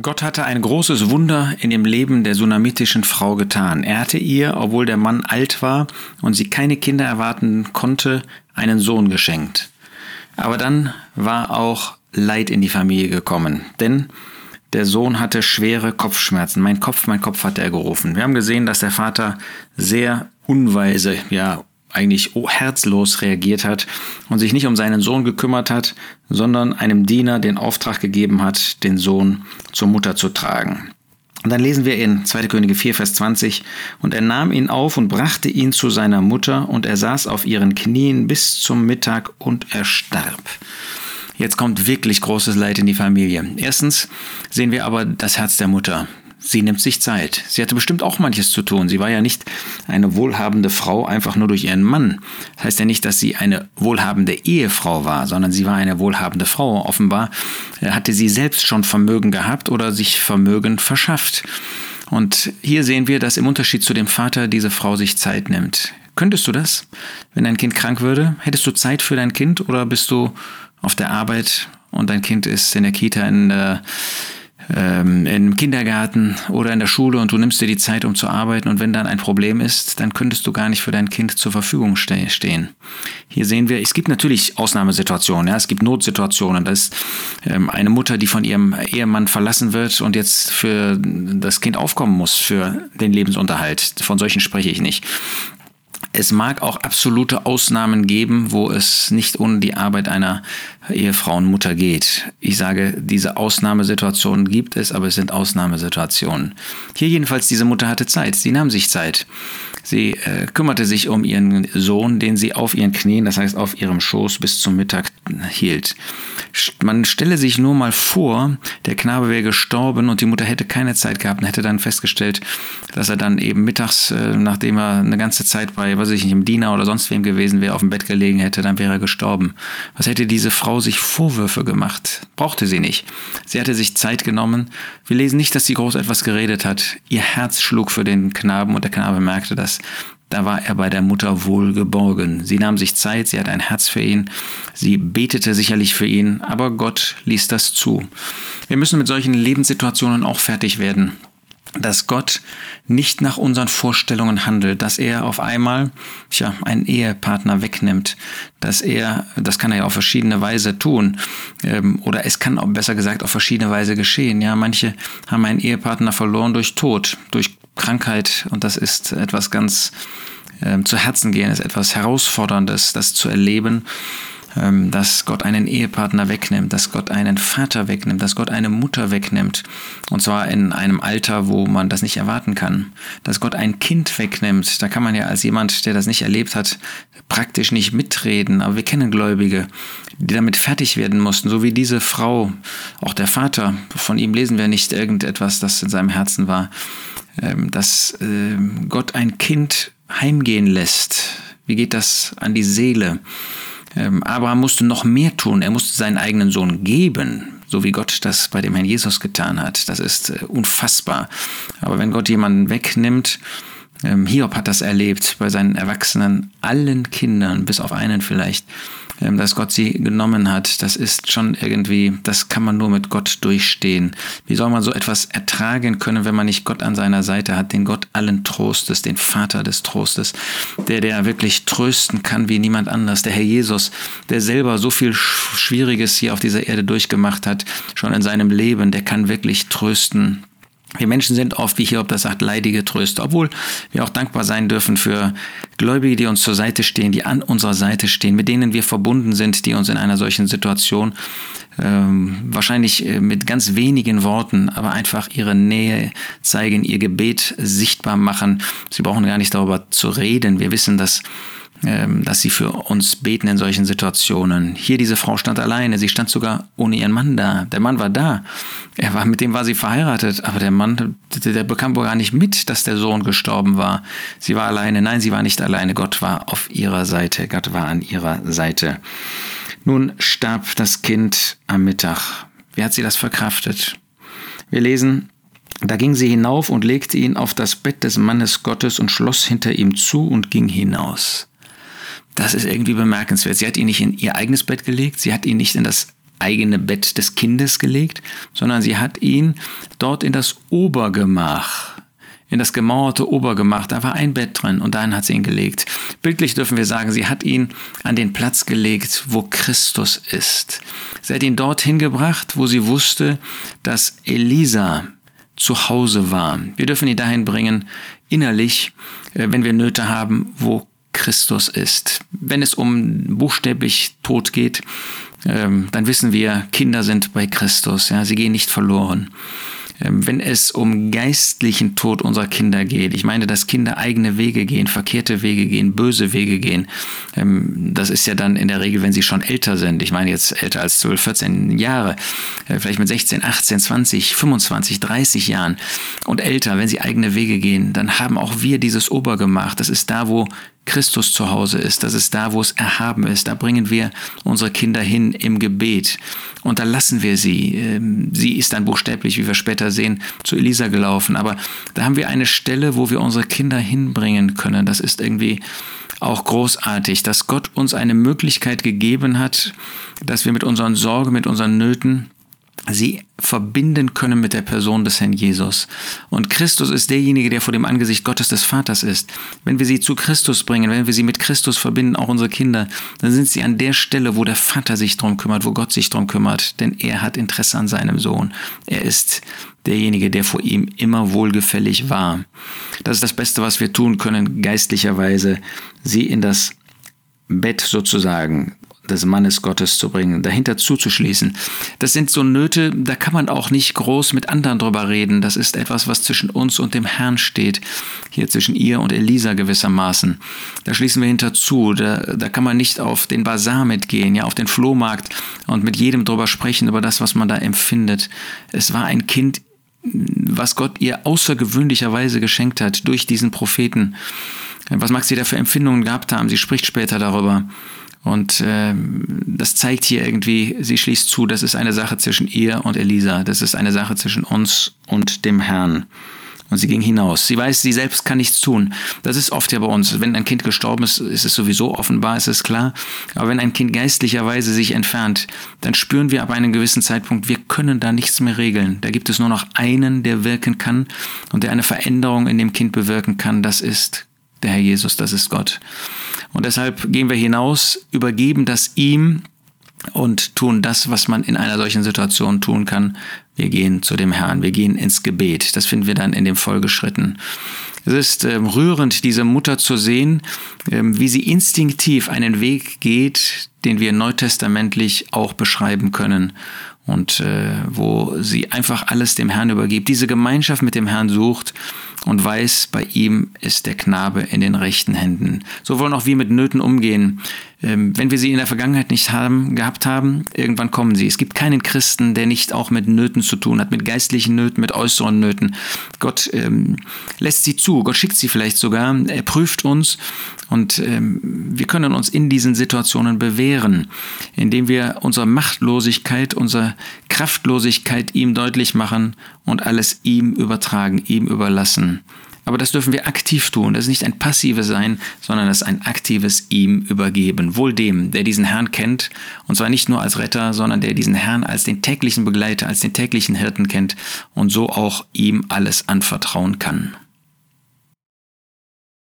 Gott hatte ein großes Wunder in dem Leben der sunamitischen Frau getan. Er hatte ihr, obwohl der Mann alt war und sie keine Kinder erwarten konnte, einen Sohn geschenkt. Aber dann war auch Leid in die Familie gekommen, denn der Sohn hatte schwere Kopfschmerzen. Mein Kopf, mein Kopf hat er gerufen. Wir haben gesehen, dass der Vater sehr unweise, ja, eigentlich herzlos reagiert hat und sich nicht um seinen Sohn gekümmert hat, sondern einem Diener den Auftrag gegeben hat, den Sohn zur Mutter zu tragen. Und dann lesen wir in 2. Könige 4, Vers 20, und er nahm ihn auf und brachte ihn zu seiner Mutter, und er saß auf ihren Knien bis zum Mittag und er starb. Jetzt kommt wirklich großes Leid in die Familie. Erstens sehen wir aber das Herz der Mutter. Sie nimmt sich Zeit. Sie hatte bestimmt auch manches zu tun. Sie war ja nicht eine wohlhabende Frau einfach nur durch ihren Mann. Das heißt ja nicht, dass sie eine wohlhabende Ehefrau war, sondern sie war eine wohlhabende Frau. Offenbar äh, hatte sie selbst schon Vermögen gehabt oder sich Vermögen verschafft. Und hier sehen wir, dass im Unterschied zu dem Vater diese Frau sich Zeit nimmt. Könntest du das, wenn dein Kind krank würde? Hättest du Zeit für dein Kind oder bist du auf der Arbeit und dein Kind ist in der Kita in der ähm, im Kindergarten oder in der Schule und du nimmst dir die Zeit, um zu arbeiten und wenn dann ein Problem ist, dann könntest du gar nicht für dein Kind zur Verfügung ste stehen. Hier sehen wir, es gibt natürlich Ausnahmesituationen, ja, es gibt Notsituationen, dass ähm, eine Mutter, die von ihrem Ehemann verlassen wird und jetzt für das Kind aufkommen muss, für den Lebensunterhalt. Von solchen spreche ich nicht. Es mag auch absolute Ausnahmen geben, wo es nicht ohne die Arbeit einer Ehefrau und Mutter geht. Ich sage, diese Ausnahmesituationen gibt es, aber es sind Ausnahmesituationen. Hier jedenfalls, diese Mutter hatte Zeit. Sie nahm sich Zeit. Sie äh, kümmerte sich um ihren Sohn, den sie auf ihren Knien, das heißt auf ihrem Schoß bis zum Mittag hielt. Man stelle sich nur mal vor, der Knabe wäre gestorben und die Mutter hätte keine Zeit gehabt und hätte dann festgestellt, dass er dann eben mittags, äh, nachdem er eine ganze Zeit bei, weiß ich nicht, im Diener oder sonst wem gewesen wäre, auf dem Bett gelegen hätte, dann wäre er gestorben. Was hätte diese Frau sich Vorwürfe gemacht? Brauchte sie nicht. Sie hatte sich Zeit genommen. Wir lesen nicht, dass sie groß etwas geredet hat. Ihr Herz schlug für den Knaben und der Knabe merkte das. Da war er bei der Mutter wohl geborgen. Sie nahm sich Zeit, sie hatte ein Herz für ihn, sie betete sicherlich für ihn, aber Gott ließ das zu. Wir müssen mit solchen Lebenssituationen auch fertig werden dass Gott nicht nach unseren Vorstellungen handelt, dass er auf einmal tja, einen Ehepartner wegnimmt, dass er, das kann er ja auf verschiedene Weise tun, ähm, oder es kann auch besser gesagt auf verschiedene Weise geschehen. Ja, manche haben einen Ehepartner verloren durch Tod, durch Krankheit und das ist etwas ganz äh, zu Herzen gehen, ist etwas Herausforderndes, das zu erleben, ähm, dass Gott einen Ehepartner wegnimmt, dass Gott einen Vater wegnimmt, dass Gott eine Mutter wegnimmt und zwar in einem Alter, wo man das nicht erwarten kann, dass Gott ein Kind wegnimmt. Da kann man ja als jemand, der das nicht erlebt hat, praktisch nicht mitreden, aber wir kennen Gläubige, die damit fertig werden mussten, so wie diese Frau, auch der Vater, von ihm lesen wir nicht irgendetwas, das in seinem Herzen war. Ähm, dass ähm, Gott ein Kind heimgehen lässt. Wie geht das an die Seele? Ähm, Abraham musste noch mehr tun. Er musste seinen eigenen Sohn geben, so wie Gott das bei dem Herrn Jesus getan hat. Das ist äh, unfassbar. Aber wenn Gott jemanden wegnimmt, Hiob hat das erlebt bei seinen Erwachsenen, allen Kindern, bis auf einen vielleicht, dass Gott sie genommen hat, das ist schon irgendwie, das kann man nur mit Gott durchstehen. Wie soll man so etwas ertragen können, wenn man nicht Gott an seiner Seite hat, den Gott allen Trostes, den Vater des Trostes, der, der wirklich trösten kann wie niemand anders, der Herr Jesus, der selber so viel Schwieriges hier auf dieser Erde durchgemacht hat, schon in seinem Leben, der kann wirklich trösten wir Menschen sind oft, wie Hiob das sagt, leidige Tröste, obwohl wir auch dankbar sein dürfen für Gläubige, die uns zur Seite stehen, die an unserer Seite stehen, mit denen wir verbunden sind, die uns in einer solchen Situation ähm, wahrscheinlich äh, mit ganz wenigen Worten, aber einfach ihre Nähe zeigen, ihr Gebet sichtbar machen. Sie brauchen gar nicht darüber zu reden. Wir wissen, dass dass sie für uns beten in solchen Situationen. Hier diese Frau stand alleine, sie stand sogar ohne ihren Mann da. Der Mann war da. Er war, mit dem war sie verheiratet, aber der Mann, der, der bekam wohl gar nicht mit, dass der Sohn gestorben war. Sie war alleine. Nein, sie war nicht alleine. Gott war auf ihrer Seite. Gott war an ihrer Seite. Nun starb das Kind am Mittag. Wie hat sie das verkraftet? Wir lesen, da ging sie hinauf und legte ihn auf das Bett des Mannes Gottes und schloss hinter ihm zu und ging hinaus. Das ist irgendwie bemerkenswert. Sie hat ihn nicht in ihr eigenes Bett gelegt, sie hat ihn nicht in das eigene Bett des Kindes gelegt, sondern sie hat ihn dort in das Obergemach in das gemauerte Obergemach, da war ein Bett drin und dahin hat sie ihn gelegt. Bildlich dürfen wir sagen, sie hat ihn an den Platz gelegt, wo Christus ist. Sie hat ihn dorthin gebracht, wo sie wusste, dass Elisa zu Hause war. Wir dürfen ihn dahin bringen, innerlich, äh, wenn wir Nöte haben, wo Christus ist. Wenn es um buchstäblich Tod geht, ähm, dann wissen wir, Kinder sind bei Christus, ja, sie gehen nicht verloren. Ähm, wenn es um geistlichen Tod unserer Kinder geht. Ich meine, dass Kinder eigene Wege gehen, verkehrte Wege gehen, böse Wege gehen. Ähm, das ist ja dann in der Regel, wenn sie schon älter sind. Ich meine jetzt älter als 12, 14 Jahre, äh, vielleicht mit 16, 18, 20, 25, 30 Jahren und älter, wenn sie eigene Wege gehen, dann haben auch wir dieses Obergemach. Das ist da, wo Christus zu Hause ist. Das ist da, wo es erhaben ist. Da bringen wir unsere Kinder hin im Gebet. Und da lassen wir sie. Ähm, sie ist dann buchstäblich, wie wir später sehen, zu Elisa gelaufen. Aber da haben wir eine Stelle, wo wir unsere Kinder hinbringen können. Das ist irgendwie auch großartig, dass Gott uns eine Möglichkeit gegeben hat, dass wir mit unseren Sorgen, mit unseren Nöten sie verbinden können mit der Person des Herrn Jesus. Und Christus ist derjenige, der vor dem Angesicht Gottes des Vaters ist. Wenn wir sie zu Christus bringen, wenn wir sie mit Christus verbinden, auch unsere Kinder, dann sind sie an der Stelle, wo der Vater sich drum kümmert, wo Gott sich drum kümmert, denn er hat Interesse an seinem Sohn. Er ist derjenige, der vor ihm immer wohlgefällig war. Das ist das Beste, was wir tun können, geistlicherweise, sie in das Bett sozusagen des Mannes Gottes zu bringen, dahinter zuzuschließen. Das sind so Nöte, da kann man auch nicht groß mit anderen drüber reden. Das ist etwas, was zwischen uns und dem Herrn steht. Hier zwischen ihr und Elisa gewissermaßen. Da schließen wir hinter zu. Da, da kann man nicht auf den Bazar mitgehen, ja, auf den Flohmarkt und mit jedem drüber sprechen, über das, was man da empfindet. Es war ein Kind, was Gott ihr außergewöhnlicherweise geschenkt hat durch diesen Propheten. Was mag sie da für Empfindungen gehabt haben? Sie spricht später darüber. Und äh, das zeigt hier irgendwie, sie schließt zu, das ist eine Sache zwischen ihr und Elisa, das ist eine Sache zwischen uns und dem Herrn. Und sie ging hinaus. Sie weiß, sie selbst kann nichts tun. Das ist oft ja bei uns. Wenn ein Kind gestorben ist, ist es sowieso offenbar, ist es klar. Aber wenn ein Kind geistlicherweise sich entfernt, dann spüren wir ab einem gewissen Zeitpunkt, wir können da nichts mehr regeln. Da gibt es nur noch einen, der wirken kann und der eine Veränderung in dem Kind bewirken kann. Das ist der Herr Jesus, das ist Gott. Und deshalb gehen wir hinaus, übergeben das ihm und tun das, was man in einer solchen Situation tun kann. Wir gehen zu dem Herrn, wir gehen ins Gebet. Das finden wir dann in den Folgeschritten. Es ist ähm, rührend, diese Mutter zu sehen, ähm, wie sie instinktiv einen Weg geht, den wir neutestamentlich auch beschreiben können und äh, wo sie einfach alles dem Herrn übergibt, diese Gemeinschaft mit dem Herrn sucht und weiß, bei ihm ist der Knabe in den rechten Händen. So wollen auch wir mit Nöten umgehen. Ähm, wenn wir sie in der Vergangenheit nicht haben, gehabt haben, irgendwann kommen sie. Es gibt keinen Christen, der nicht auch mit Nöten zu tun hat, mit geistlichen Nöten, mit äußeren Nöten. Gott ähm, lässt sie zu, Gott schickt sie vielleicht sogar, er prüft uns und ähm, wir können uns in diesen Situationen bewähren, indem wir unsere Machtlosigkeit, unsere Kraftlosigkeit ihm deutlich machen und alles ihm übertragen, ihm überlassen. Aber das dürfen wir aktiv tun. Das ist nicht ein passives Sein, sondern das ist ein aktives ihm übergeben. Wohl dem, der diesen Herrn kennt, und zwar nicht nur als Retter, sondern der diesen Herrn als den täglichen Begleiter, als den täglichen Hirten kennt und so auch ihm alles anvertrauen kann.